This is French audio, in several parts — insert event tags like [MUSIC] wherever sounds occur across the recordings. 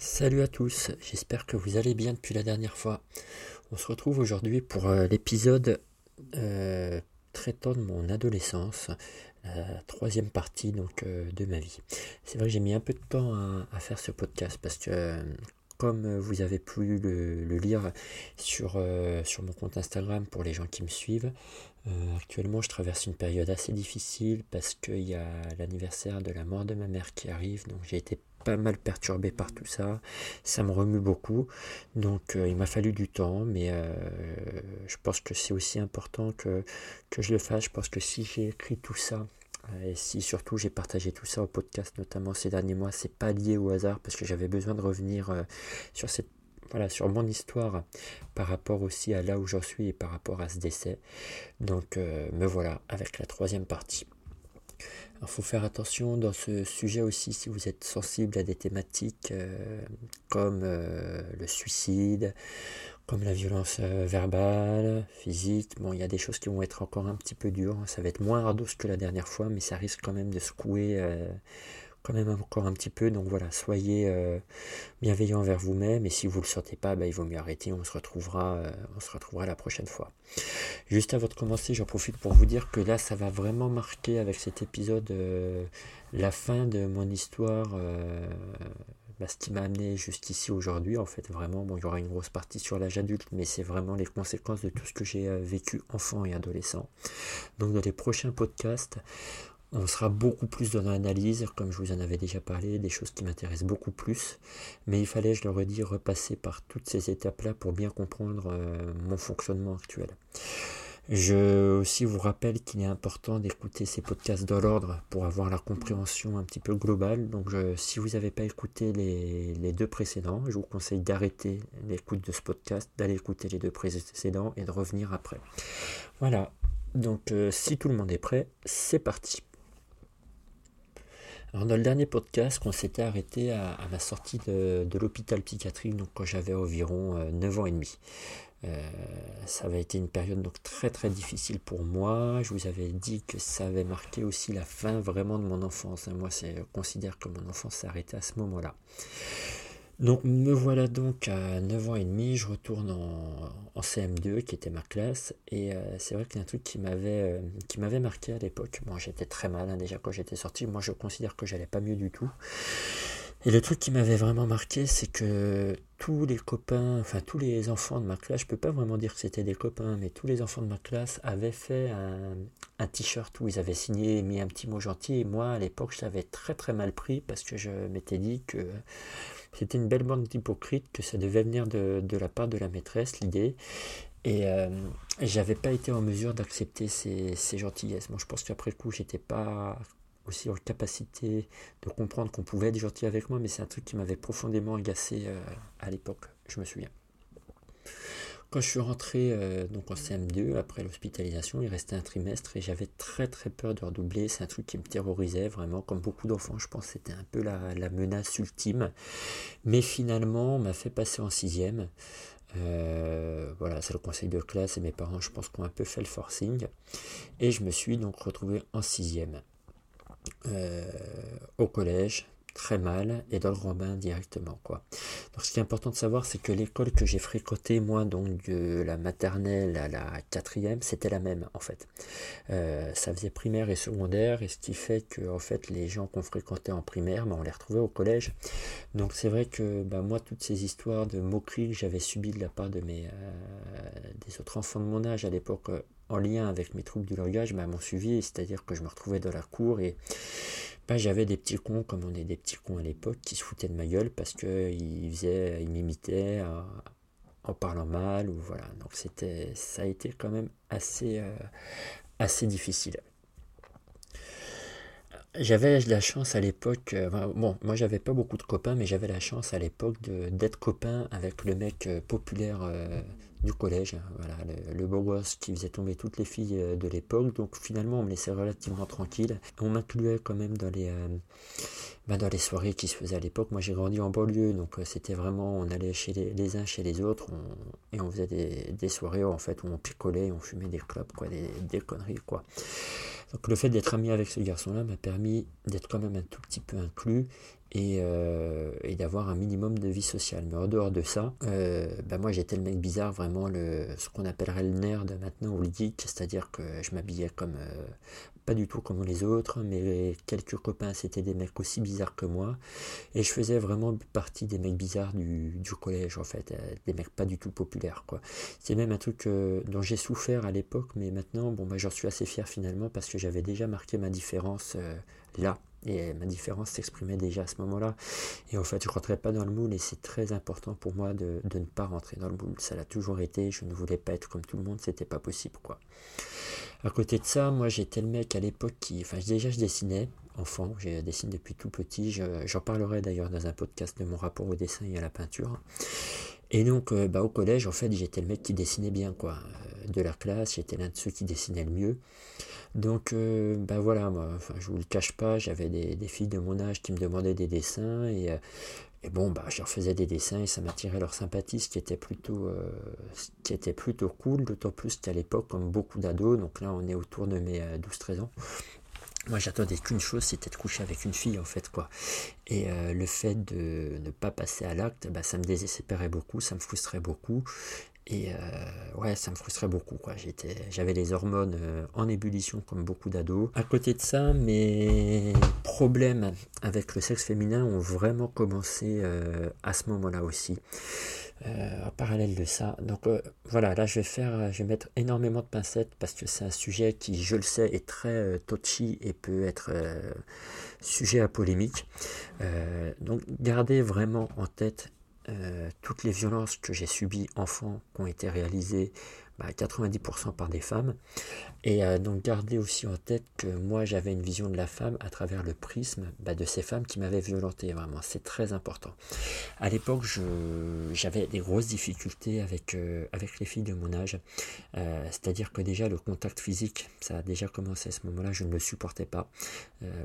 Salut à tous, j'espère que vous allez bien depuis la dernière fois. On se retrouve aujourd'hui pour euh, l'épisode euh, traitant de mon adolescence, la troisième partie euh, de ma vie. C'est vrai que j'ai mis un peu de temps à, faire ce podcast parce que comme vous avez pu le, lire sur, sur mon compte Instagram pour les gens qui me suivent, actuellement je traverse une période assez difficile parce qu'il y a l'anniversaire de la mort de ma mère qui arrive, donc j'ai été pas mal perturbé par tout ça. Ça me remue beaucoup. Donc euh, il m'a fallu du temps, mais euh, je pense que c'est aussi important que, que je le fasse. Je pense que si j'ai écrit tout ça, euh, et si surtout j'ai partagé tout ça au podcast, notamment ces derniers mois, c'est pas lié au hasard parce que j'avais besoin de revenir sur cette voilà, sur mon histoire par rapport aussi à là où j'en suis et par rapport à ce décès. Donc me voilà avec la troisième partie. Il faut faire attention dans ce sujet aussi si vous êtes sensible à des thématiques euh, comme euh, le suicide, comme la violence euh, verbale, physique. Bon, il y a des choses qui vont être encore un petit peu dures. Ça va être moins ardos que la dernière fois, mais ça risque quand même de secouer quand même encore un petit peu. Donc voilà, soyez euh, bienveillants envers vous-même. Et si vous ne le sentez pas, bah, il vaut mieux arrêter. On se retrouvera, euh, on se retrouvera la prochaine fois. Juste avant de commencer, j'en profite pour vous dire que là, ça va vraiment marquer avec cet épisode euh, la fin de mon histoire. Bah, ce qui m'a amené jusqu'ici aujourd'hui, en fait, vraiment, bon, il y aura une grosse partie sur l'âge adulte, mais c'est vraiment les conséquences de tout ce que j'ai vécu enfant et adolescent. Donc, dans les prochains podcasts, on sera beaucoup plus dans l'analyse, comme je vous en avais déjà parlé, des choses qui m'intéressent beaucoup plus. Mais il fallait, je le redis, repasser par toutes ces étapes-là pour bien comprendre euh, mon fonctionnement actuel. Je aussi vous rappelle qu'il est important d'écouter ces podcasts dans l'ordre pour avoir la compréhension un petit peu globale. Donc si vous n'avez pas écouté les, deux précédents, je vous conseille d'arrêter l'écoute de ce podcast, d'aller écouter les deux précédents et de revenir après. Voilà, donc euh, si tout le monde est prêt, c'est parti. Dans le dernier podcast, on s'était arrêté à, ma sortie de, l'hôpital psychiatrique, donc quand j'avais environ 9 euh, ans et demi. Euh, ça avait été une période donc très très difficile pour moi. Je vous avais dit que ça avait marqué aussi la fin vraiment de mon enfance. Moi, je considère que mon enfance s'est arrêtée à ce moment-là. Donc me voilà donc à 9 ans et demi, je retourne en, CM2 qui était ma classe et euh, c'est vrai qu'il y a un truc qui m'avait euh, qui m'avait marqué à l'époque. Moi j'étais très mal déjà quand j'étais sorti, moi je considère que j'allais pas mieux du tout. Et le truc qui m'avait vraiment marqué, c'est que tous les copains, enfin tous les enfants de ma classe, je peux pas vraiment dire que c'était des copains, mais tous les enfants de ma classe avaient fait un, t-shirt où ils avaient signé, mis un petit mot gentil. Et moi, à l'époque, je l'avais très très mal pris parce que je m'étais dit que c'était une belle bande d'hypocrites, que ça devait venir de, la part de la maîtresse, l'idée. Et euh, j'avais pas été en mesure d'accepter ces, gentillesses. Moi, je pense qu'après coup, j'étais pas aussi en capacité de comprendre qu'on pouvait être gentil avec moi, mais c'est un truc qui m'avait profondément agacé euh, à l'époque, je me souviens. Quand je suis rentré euh, donc en CM2, après l'hospitalisation, il restait un trimestre et j'avais très très peur de redoubler. C'est un truc qui me terrorisait vraiment, comme beaucoup d'enfants, je pense que c'était un peu la, menace ultime. Mais finalement, on m'a fait passer en sixième. Euh, voilà, c'est le conseil de classe et mes parents, je pense, qui ont un peu fait le forcing. Et je me suis donc retrouvé en sixième au collège très mal et dans le Romain directement quoi. Donc ce qui est important de savoir c'est que l'école que j'ai fréquentée moi donc de la maternelle à la quatrième c'était la même en fait. Euh, ça faisait primaire et secondaire et ce qui fait que en fait les gens qu'on fréquentait en primaire ben, on les retrouvait au collège. Donc c'est vrai que ben, moi toutes ces histoires de moqueries que j'avais subies de la part de mes euh, des autres enfants de mon âge à l'époque euh, en lien avec mes troubles du langage ben, m'ont suivi, c'est-à-dire que je me retrouvais dans la cour et j'avais des petits cons, comme on est des petits cons à l'époque, qui se foutaient de ma gueule parce qu'ils faisaient, ils m'imitaient en parlant mal, ou voilà. Donc c'était, ça a été quand même assez, euh, assez difficile. J'avais la chance à l'époque, euh, bon, moi j'avais pas beaucoup de copains, mais j'avais la chance à l'époque d'être copain avec le mec euh, populaire du collège, hein, voilà, le, beau gosse qui faisait tomber toutes les filles euh, de l'époque. Donc finalement, on me laissait relativement tranquille. On m'incluait quand même dans les, euh, bah, dans les soirées qui se faisaient à l'époque. Moi, j'ai grandi en banlieue, donc euh, c'était vraiment, on allait chez les, uns chez les autres et on faisait des, soirées en fait où on picolait, on fumait des clubs, quoi, des, des conneries, quoi. Donc le fait d'être ami avec ce garçon-là m'a permis d'être quand même un tout petit peu inclus et, d'avoir un minimum de vie sociale. Mais en dehors de ça, bah moi j'étais le mec bizarre, vraiment le, ce qu'on appellerait le nerd maintenant ou le geek, c'est-à-dire que je m'habillais comme du tout comme les autres, mais quelques copains c'était des mecs aussi bizarres que moi, et je faisais vraiment partie des mecs bizarres du, collège en fait, euh, des mecs pas du tout populaires quoi. C'est même un truc euh, dont j'ai souffert à l'époque, mais maintenant bon bah j'en suis assez fier finalement parce que j'avais déjà marqué ma différence euh, là. Et ma différence s'exprimait déjà à ce moment-là. Et en fait, je rentrais pas dans le moule et c'est très important pour moi de, ne pas rentrer dans le moule. Ça l'a toujours été. Je ne voulais pas être comme tout le monde. C'était pas possible, quoi. À côté de ça, moi j'étais le mec à l'époque qui. Enfin, déjà je dessinais, enfant, j'ai dessiné depuis tout petit. J'en parlerai d'ailleurs dans un podcast de mon rapport au dessin et à la peinture. Et donc, euh, bah, au collège, en fait, j'étais le mec qui dessinait bien, quoi. Euh, de la classe, j'étais l'un de ceux qui dessinaient le mieux. Donc, euh, bah voilà, moi, je vous le cache pas, j'avais des, des, filles de mon âge qui me demandaient des dessins et et bon, bah, je leur faisais des dessins et ça m'attirait leur sympathie, ce qui était plutôt, euh, qui était plutôt cool, d'autant plus qu'à l'époque, comme beaucoup d'ados, donc là on est autour de mes 12-13 euh, ans, moi j'attendais qu'une chose, c'était de coucher avec une fille en fait quoi. Et euh, le fait de ne pas passer à l'acte, bah, ça me désespérait beaucoup, ça me frustrait beaucoup. Et euh, ouais, ça me frustrait beaucoup. J'avais les hormones euh, en ébullition comme beaucoup d'ados. À côté de ça, mes problèmes avec le sexe féminin ont vraiment commencé euh, à ce moment-là aussi. en parallèle de ça. Donc voilà, là je vais faire, je vais mettre énormément de pincettes parce que c'est un sujet qui, je le sais, est très touchy et peut être sujet à polémique. donc gardez vraiment en tête euh, toutes les violences que j'ai subies enfant qui ont été réalisées 90% bah, par des femmes. Et euh, donc garder aussi en tête que moi j'avais une vision de la femme à travers le prisme bah, de ces femmes qui m'avaient violenté, vraiment, c'est très important. À l'époque, j'avais des grosses difficultés avec, euh, avec les filles de mon âge, euh, c'est-à-dire que déjà le contact physique, ça a déjà commencé à ce moment-là, je ne le supportais pas.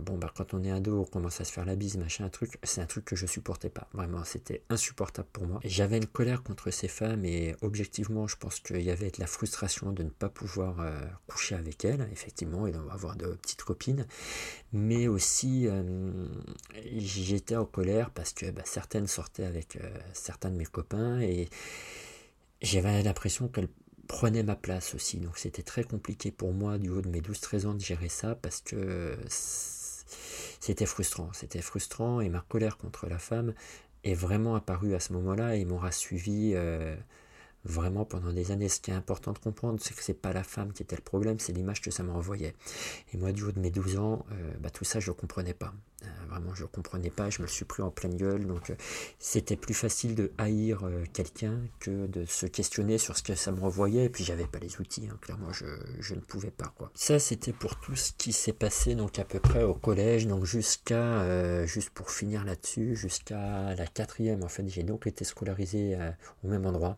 bon, bah, quand on est ado, on commence à se faire la bise, machin, un truc, c'est un truc que je supportais pas, vraiment, c'était insupportable pour moi. J'avais une colère contre ces femmes et objectivement, je pense qu'il y avait de la frustration de ne pas pouvoir euh, coucher avec elle, effectivement, et d'avoir de petites copines, mais aussi euh, j'étais en colère parce que bah, certaines sortaient avec euh, certains de mes copains et j'avais l'impression qu'elles prenaient ma place aussi, donc c'était très compliqué pour moi du haut de mes 12-13 ans de gérer ça parce que c'était frustrant, c'était frustrant et ma colère contre la femme est vraiment apparue à ce moment-là et m'aura suivi vraiment pendant des années. Ce qui est important de comprendre, c'est que c'est pas la femme qui était le problème, c'est l'image que ça me renvoyait. Et moi, du haut de mes 12 ans, euh, bah, tout ça, je ne comprenais pas. Euh, vraiment, je ne comprenais pas, je me le suis pris en pleine gueule. Donc, euh, c'était plus facile de haïr quelqu'un que de se questionner sur ce que ça me renvoyait. Et puis, j'avais pas les outils, hein. clairement, je, je, ne pouvais pas. Quoi. Ça, c'était pour tout ce qui s'est passé, donc à peu près au collège, donc jusqu'à, juste pour finir là-dessus, jusqu'à la quatrième. En fait, j'ai donc été scolarisé au même endroit.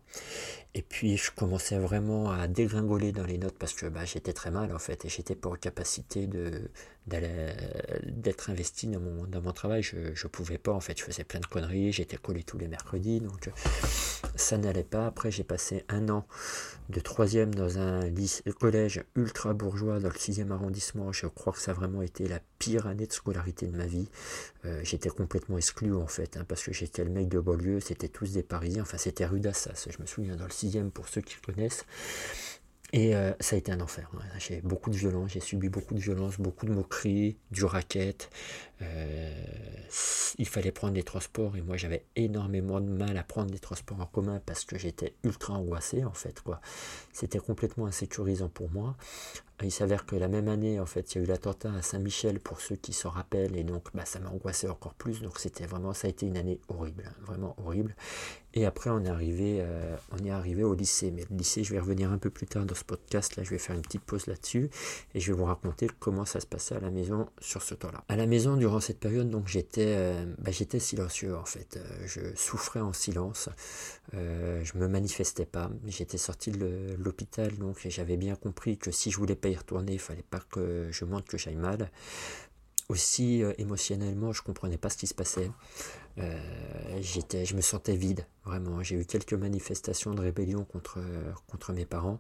Et puis je commençais vraiment à dégringoler dans les notes parce que bah, j'étais très mal en fait et j'étais pas en capacité de, d'être investi dans mon, travail. Je ne pouvais pas, en fait, je faisais plein de conneries, j'étais collé tous les mercredis, donc ça n'allait pas. Après, j'ai passé un an de troisième dans un lycée, collège ultra bourgeois dans le 6e arrondissement. Je crois que ça a vraiment été la pire année de scolarité de ma vie. Euh, j'étais complètement exclu, en fait, hein, parce que j'étais le mec de Beaulieu, c'était tous des Parisiens, enfin, c'était rue d'Assas, je me souviens, dans le 6e pour ceux qui connaissent. Et euh, ça a été un enfer. J'ai beaucoup de violence, j'ai subi beaucoup de violence, beaucoup de moqueries, du racket. Euh, il fallait prendre des transports et moi j'avais énormément de mal à prendre des transports en commun parce que j'étais ultra angoissé en fait. C'était complètement insécurisant pour moi. Il s'avère que la même année, en fait, il y a eu l'attentat à Saint-Michel pour ceux qui s'en rappellent, et donc bah, ça m'a angoissé encore plus. Donc c'était vraiment, ça a été une année horrible, hein, vraiment horrible. Et après, on est arrivé, euh, on est arrivé au lycée. Mais le lycée, je vais revenir un peu plus tard dans ce podcast. Là, je vais faire une petite pause là-dessus, et je vais vous raconter comment ça se passait à la maison sur ce temps-là. À la maison, durant cette période, donc j'étais, euh, bah, j'étais silencieux en fait. Euh, je souffrais en silence. je me manifestais pas. J'étais sorti de l'hôpital, donc j'avais bien compris que si je voulais retourner, il fallait pas que je montre que j'aille mal. Aussi euh, émotionnellement, je comprenais pas ce qui se passait. Euh, j'étais, je me sentais vide, vraiment. J'ai eu quelques manifestations de rébellion contre, contre mes parents.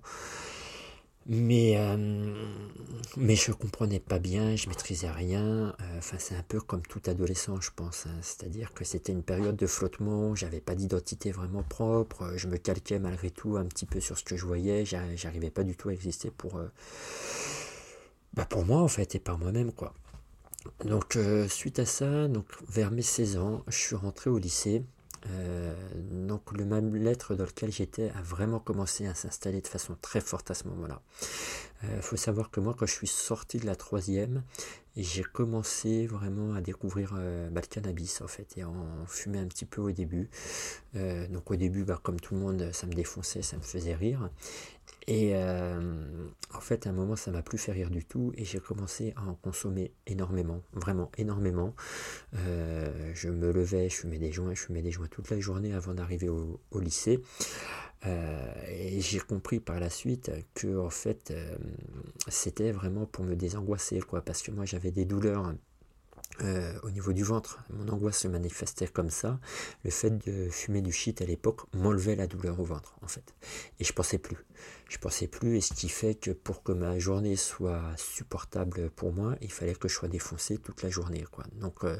Mais, euh, mais je comprenais pas bien, je maîtrisais rien. Euh, enfin, c'est un peu comme tout adolescent, je pense. Hein. C'est-à-dire que c'était une période de flottement, j'avais pas d'identité vraiment propre, je me calquais malgré tout un petit peu sur ce que je voyais, j'arrivais pas du tout à exister pour, euh, bah pour moi en fait et par moi-même quoi. Donc suite à ça, donc vers mes 16 ans, je suis rentré au lycée. Euh, donc le même lettre dans lequel j'étais a vraiment commencé à s'installer de façon très forte à ce moment-là. Il euh, faut savoir que moi, quand je suis sorti de la troisième, j'ai commencé vraiment à découvrir euh, bah, le cannabis en fait et en fumer un petit peu au début. donc au début, bah, comme tout le monde, ça me défonçait, ça me faisait rire. Et euh, en fait, à un moment, ça m'a plus fait rire du tout et j'ai commencé à en consommer énormément, vraiment énormément. Euh, je me levais, je fumais des joints, je fumais des joints toute la journée avant d'arriver au, lycée. Euh, et j'ai compris par la suite que en fait, c'était vraiment pour me désangoisser, quoi, parce que moi j'avais des douleurs euh, au niveau du ventre, mon angoisse se manifestait comme ça. Le fait de fumer du shit à l'époque m'enlevait la douleur au ventre, en fait. Et je pensais plus. Je pensais plus, et ce qui fait que pour que ma journée soit supportable pour moi, il fallait que je sois défoncé toute la journée, quoi. Donc, euh,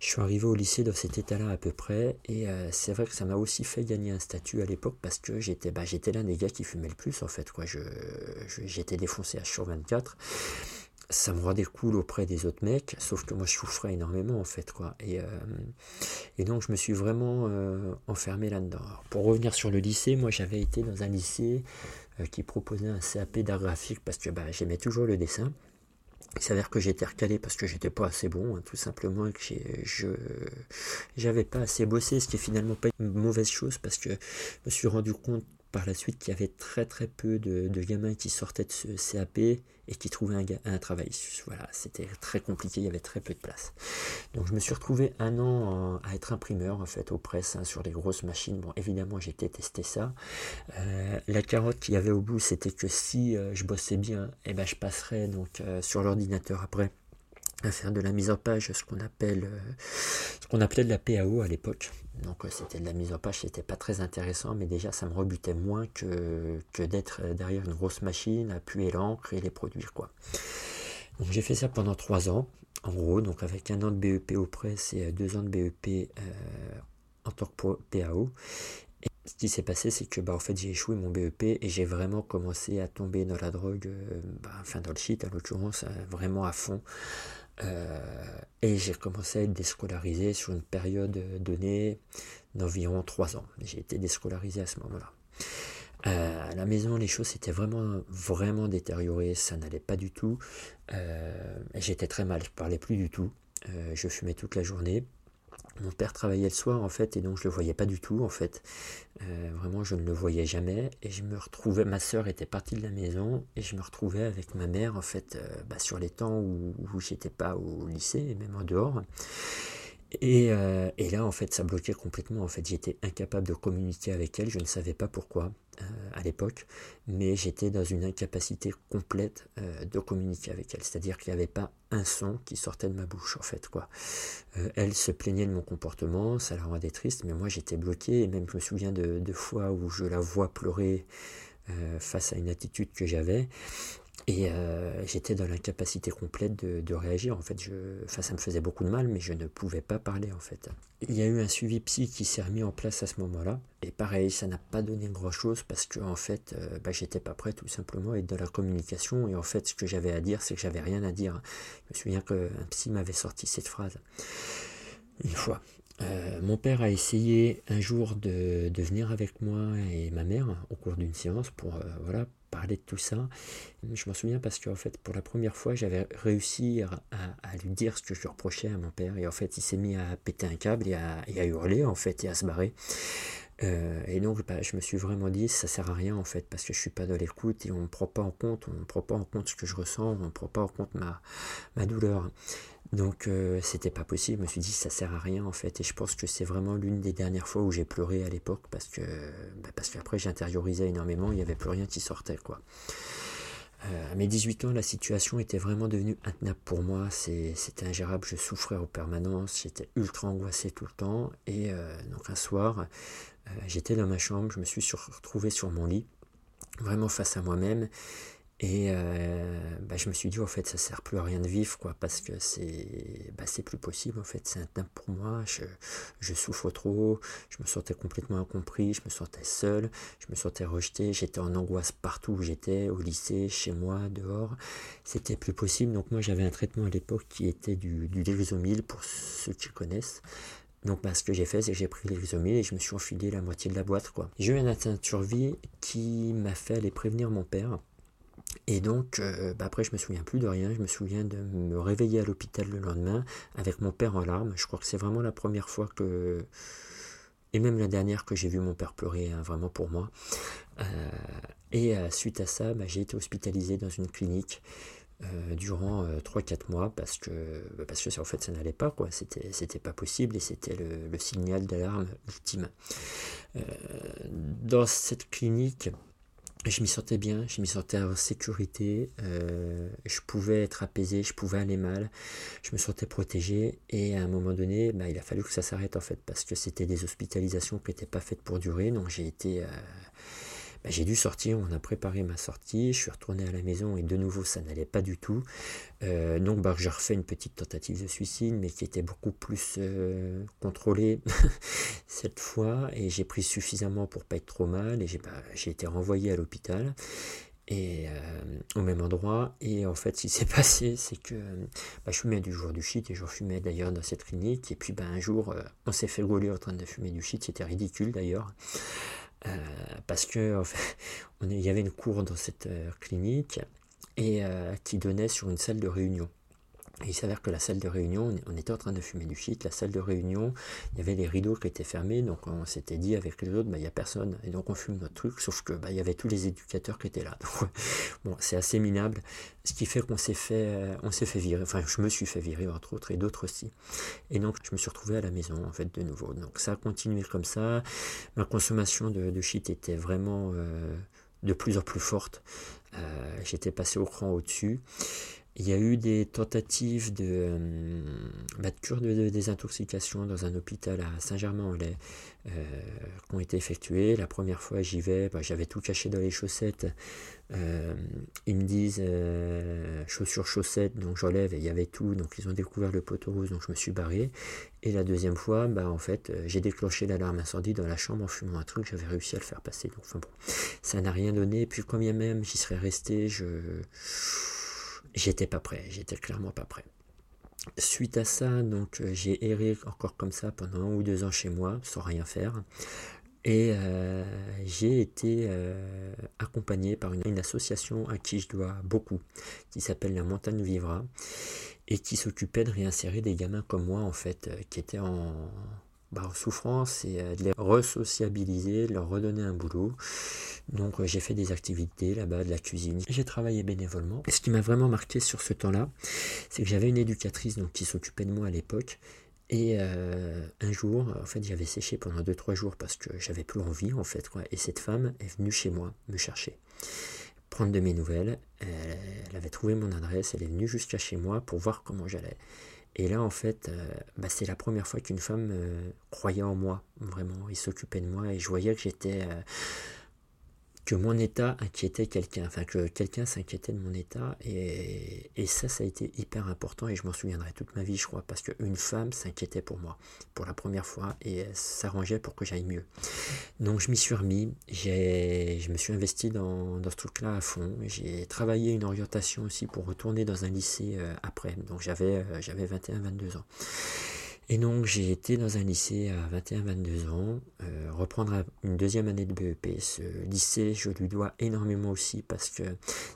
je suis arrivé au lycée dans cet état-là à peu près, et euh, c'est vrai que ça m'a aussi fait gagner un statut à l'époque parce que j'étais, bah, j'étais l'un des gars qui fumait le plus, en fait, quoi. Je, j'étais défoncé à sur 24 ça me rendait cool auprès des autres mecs, sauf que moi je souffrais énormément en fait quoi. Et, euh, et donc je me suis vraiment euh, enfermé là-dedans. Pour revenir sur le lycée, moi j'avais été dans un lycée euh, qui proposait un CAP d'art graphique parce que bah, j'aimais toujours le dessin. Il s'avère que j'étais recalé parce que j'étais pas assez bon, hein, tout simplement, et que je j'avais pas assez bossé, ce qui est finalement pas une mauvaise chose parce que je me suis rendu compte par la suite qu'il y avait très très peu de, gamins qui sortaient de ce CAP et qui trouvaient un, travail. Voilà, c'était très compliqué, il y avait très peu de place. Donc je me suis retrouvé un an à être imprimeur en fait aux presses hein, sur les grosses machines. Bon, évidemment j'ai détesté ça. Euh, la carotte qu'il y avait au bout, c'était que si euh, je bossais bien, et eh ben je passerais donc euh, sur l'ordinateur après à faire de la mise en page, ce qu'on appelle, euh, ce qu'on appelait de la PAO à l'époque. Donc euh, c'était de la mise en page, c'était pas très intéressant, mais déjà ça me rebutait moins que, d'être derrière une grosse machine à puer l'encre et les produire quoi. Donc j'ai fait ça pendant trois ans, en gros, donc avec un an de BEP au presse et deux ans de BEP euh, en tant que PAO. Et ce qui s'est passé, c'est que bah, en fait, j'ai échoué mon BEP et j'ai vraiment commencé à tomber dans la drogue, bah, enfin dans le shit à l'occurrence, vraiment à fond. Euh, et j'ai commencé à être déscolarisé sur une période donnée d'environ 3 ans. J'ai été déscolarisé à ce moment-là. Euh, à la maison, les choses s'étaient vraiment, vraiment détériorées, ça n'allait pas du tout. Euh, J'étais très mal, je parlais plus du tout. Je fumais toute la journée. Mon père travaillait le soir en fait et donc je le voyais pas du tout en fait. Euh, vraiment je ne le voyais jamais et je me retrouvais, ma soeur était partie de la maison et je me retrouvais avec ma mère en fait euh, bah, sur les temps où, où j'étais pas au lycée et même en dehors. Euh, et, là, en fait, ça bloquait complètement. En fait, j'étais incapable de communiquer avec elle. Je ne savais pas pourquoi euh, à l'époque, mais j'étais dans une incapacité complète euh, de communiquer avec elle. C'est-à-dire qu'il n'y avait pas un son qui sortait de ma bouche, en fait, quoi. elle se plaignait de mon comportement, ça la rendait triste, mais moi, j'étais bloqué. Et même, je me souviens de, de fois où je la vois pleurer face à une attitude que j'avais. Et euh, j'étais dans l'incapacité complète de, réagir. En fait, je, enfin, ça me faisait beaucoup de mal, mais je ne pouvais pas parler en fait. Il y a eu un suivi psy qui s'est remis en place à ce moment-là. Et pareil, ça n'a pas donné grand-chose parce que en fait, euh, bah, j'étais pas prêt tout simplement à être dans la communication. Et en fait, ce que j'avais à dire, c'est que j'avais rien à dire. Je me souviens qu'un psy m'avait sorti cette phrase une fois. Euh, mon père a essayé un jour de, de, venir avec moi et ma mère au cours d'une séance pour voilà de tout ça. Je m'en souviens parce qu'en fait, pour la première fois, j'avais réussi à, lui dire ce que je lui reprochais à mon père. Et en fait, il s'est mis à péter un câble et à, hurler, en fait, et à se barrer. Euh, et donc, bah, je me suis vraiment dit, ça sert à rien, en fait, parce que je suis pas dans l'écoute et on ne prend pas en compte, on ne prend pas en compte ce que je ressens, on ne prend pas en compte ma douleur. Donc euh, c'était pas possible, je me suis dit ça sert à rien en fait et je pense que c'est vraiment l'une des dernières fois où j'ai pleuré à l'époque parce que bah, qu'après j'intériorisais énormément, il n'y avait plus rien qui sortait quoi. Euh, à mes 18 ans, la situation était vraiment devenue intenable pour moi. C'était ingérable. Je souffrais en permanence. J'étais ultra angoissé tout le temps. Et euh, donc un soir, j'étais dans ma chambre. Je me suis retrouvé sur mon lit, vraiment face à moi-même. Et euh, bah, je me suis dit, en fait, ça sert plus à rien de vivre, quoi, parce que c'est bah, plus possible, en fait, c'est intenable pour moi, je, je, souffre trop, je me sentais complètement incompris, je me sentais seul, je me sentais rejeté, j'étais en angoisse partout où j'étais, au lycée, chez moi, dehors, c'était plus possible, donc moi j'avais un traitement à l'époque qui était du, du pour ceux qui connaissent, donc bah, ce que j'ai fait, c'est que j'ai pris l'Irisomil et je me suis enfilé la moitié de la boîte. quoi. J'ai eu un atteinte survie qui m'a fait aller prévenir mon père. Et donc, euh, bah, après, je me souviens plus de rien. Je me souviens de me réveiller à l'hôpital le lendemain avec mon père en larmes. Je crois que c'est vraiment la première fois que. Et même la dernière que j'ai vu mon père pleurer, hein, vraiment pour moi. Euh, et euh, suite à ça, bah, j'ai été hospitalisé dans une clinique. durant 3-4 mois parce que bah, parce que en fait ça n'allait pas quoi c'était pas possible et c'était le, signal d'alarme ultime dans cette clinique je m'y sentais bien, je m'y sentais en sécurité, euh, je pouvais être apaisé, je pouvais aller mal, je me sentais protégé. Et à un moment donné, bah, il a fallu que ça s'arrête en fait parce que c'était des hospitalisations qui n'étaient pas faites pour durer, donc j'ai été euh, bah, j'ai dû sortir, on a préparé ma sortie, je suis retourné à la maison et de nouveau ça n'allait pas du tout. Euh, donc bah, j'ai refait une petite tentative de suicide, mais qui était beaucoup plus euh, contrôlée [LAUGHS] cette fois, et j'ai pris suffisamment pour pas être trop mal, et j'ai bah, été renvoyé à l'hôpital et euh, au même endroit. Et en fait, ce qui [LAUGHS] s'est passé, c'est que je fumais du jour du shit et je fumais d'ailleurs dans cette clinique. Et puis un jour, on s'est fait gauler en train de fumer du shit. C'était ridicule d'ailleurs. Euh, parce que [LAUGHS] il y avait une cour dans cette euh, clinique et euh, qui donnait sur une salle de réunion. Il s'avère que la salle de réunion, on était en train de fumer du shit, la salle de réunion, il y avait les rideaux qui étaient fermés, donc on s'était dit avec les autres, bah, il n'y a personne, et donc on fume notre truc, sauf que bah, il y avait tous les éducateurs qui étaient là. [LAUGHS] bon, c'est assez minable, ce qui fait qu'on s'est fait, on s'est fait virer, enfin je me suis fait virer entre autres, et d'autres aussi. Et donc je me suis retrouvé à la maison en fait de nouveau. Donc ça a continué comme ça, ma consommation de, shit était vraiment euh, de plus en plus forte. Euh, j'étais passé au cran au-dessus. Il y a eu des tentatives de, euh, bah, cure de, désintoxication dans un hôpital à Saint-Germain-en-Laye euh, qui ont été effectuées. La première fois j'y vais, bah, j'avais tout caché dans les chaussettes. Euh, ils me disent chaussures, chaussettes, donc j'enlève et il y avait tout. Donc ils ont découvert le poteau rose, donc je me suis barré. Et la deuxième fois, bah, en fait, j'ai déclenché l'alarme incendie dans la chambre en fumant un truc, j'avais réussi à le faire passer. Donc enfin bon, ça n'a rien donné. puis quand bien même j'y serais resté, je j'étais pas prêt, j'étais clairement pas prêt. Suite à ça, donc euh, j'ai erré encore comme ça pendant un ou deux ans chez moi, sans rien faire. Et euh, j'ai été euh, accompagné par une, association à qui je dois beaucoup, qui s'appelle La Montagne Vivra, et qui s'occupait de réinsérer des gamins comme moi, en fait, qui étaient en, bah, souffrance et de les resociabiliser, de leur redonner un boulot. Donc j'ai fait des activités là-bas, de la cuisine. J'ai travaillé bénévolement. Ce qui m'a vraiment marqué sur ce temps-là, c'est que j'avais une éducatrice donc, qui s'occupait de moi à l'époque. Et euh, un jour, en fait, j'avais séché pendant 2-3 jours parce que j'avais plus envie, en fait. Et cette femme est venue chez moi me chercher, prendre de mes nouvelles. Elle, avait trouvé mon adresse, elle est venue jusqu'à chez moi pour voir comment j'allais. Et là, en fait, euh, bah, c'est la première fois qu'une femme euh, croyait en moi, vraiment. Il s'occupait de moi et je voyais que j'étais que mon état inquiétait quelqu'un, enfin que quelqu'un s'inquiétait de mon état, et, ça, ça a été hyper important, et je m'en souviendrai toute ma vie, je crois, parce qu'une femme s'inquiétait pour moi, pour la première fois, et s'arrangeait pour que j'aille mieux. Donc je m'y suis remis, je me suis investi dans, dans ce truc-là à fond, j'ai travaillé une orientation aussi pour retourner dans un lycée euh, après, donc j'avais euh, j'avais 21-22 ans. Et donc j'ai été dans un lycée à 21-22 ans, euh, reprendre une deuxième année de BEP. Ce lycée, je lui dois énormément aussi parce que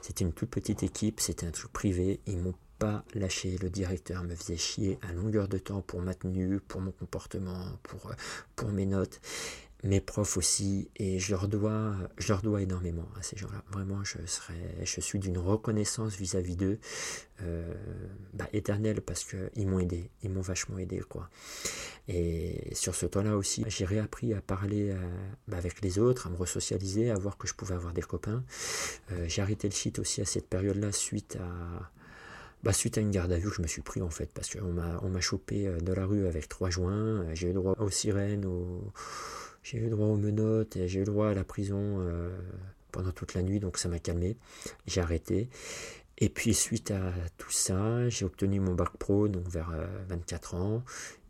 c'était une toute petite équipe, c'était un truc privé, ils m'ont pas lâché, le directeur me faisait chier à longueur de temps pour ma tenue, pour mon comportement, pour, euh, pour mes notes mes profs aussi, et je leur dois, je leur dois énormément à ces gens-là. Vraiment, je, serais, je suis d'une reconnaissance vis-à-vis d'eux euh, bah, éternelle parce qu'ils m'ont aidé, ils m'ont vachement aidé. quoi. Et sur ce temps-là aussi, j'ai réappris à parler euh, bah, avec les autres, à me resocialiser, à voir que je pouvais avoir des copains. Euh, j'ai arrêté le shit aussi à cette période-là suite à... Bah, suite à une garde à vue que je me suis pris en fait, parce qu'on m'a, on m'a chopé dans la rue avec trois joints, j'ai eu droit aux sirènes, aux, j'ai eu droit aux menottes et j'ai eu droit à la prison euh, pendant toute la nuit, donc ça m'a calmé. J'ai arrêté. Et puis suite à tout ça, j'ai obtenu mon bac pro, donc vers 24 ans.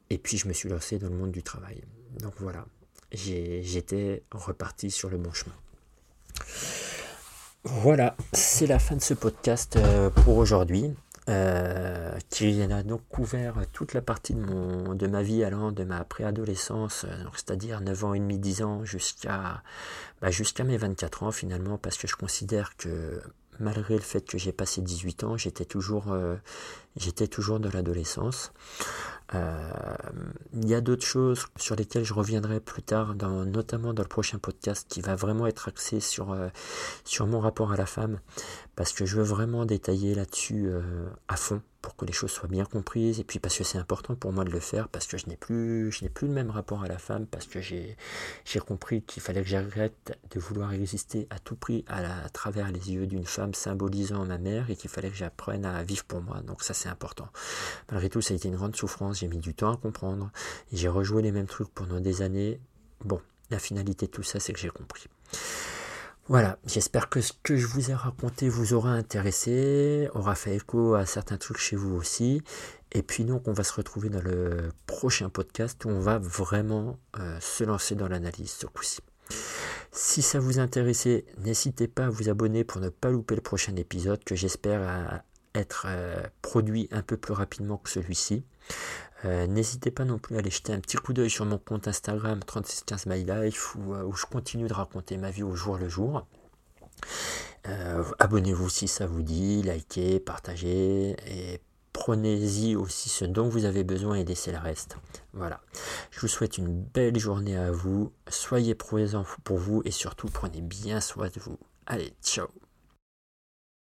Et puis je me suis lancé dans le monde du travail. Donc voilà, j'étais reparti sur le bon chemin. Voilà, c'est la fin de ce podcast pour aujourd'hui euh, qui a donc couvert toute la partie de, mon, de ma vie allant de ma préadolescence, euh, c'est-à-dire 9 ans et demi, 10 ans, jusqu'à bah, mes 24 ans finalement, parce que je considère que malgré le fait que j'ai passé 18 ans, j'étais toujours, euh, j'étais toujours dans l'adolescence. Euh, il y a d'autres choses sur lesquelles je reviendrai plus tard, dans, notamment dans le prochain podcast qui va vraiment être axé sur, euh, sur mon rapport à la femme, parce que je veux vraiment détailler là-dessus euh, à fond pour que les choses soient bien comprises. Et puis parce que c'est important pour moi de le faire parce que je n'ai plus je n'ai plus le même rapport à la femme parce que j'ai j'ai compris qu'il fallait que j'arrête de vouloir exister à tout prix à, à travers les yeux d'une femme symbolisant ma mère et qu'il fallait que j'apprenne à vivre pour moi. Donc ça c'est important. Malgré tout ça a été une grande souffrance. J'ai mis du temps à comprendre. J'ai rejoué les mêmes trucs pendant des années. Bon la finalité de tout ça c'est que j'ai compris voilà, j'espère que ce que je vous ai raconté vous aura intéressé, aura fait écho à certains trucs chez vous aussi. Et puis donc on va se retrouver dans le prochain podcast où on va vraiment euh, se lancer dans l'analyse ce coup-ci. Si ça vous intéressait, n'hésitez pas à vous abonner pour ne pas louper le prochain épisode que j'espère être euh, produit un peu plus rapidement que celui-ci. Euh, n'hésitez pas non plus à aller jeter un petit coup d'œil sur mon compte Instagram 3615 My Life euh, où, je continue de raconter ma vie au jour le jour. Euh, abonnez-vous si ça vous dit, likez, partagez et prenez-y aussi ce dont vous avez besoin et laissez le reste. Voilà. Je vous souhaite une belle journée à vous. Soyez présents pour vous et surtout prenez bien soin de vous. Allez, ciao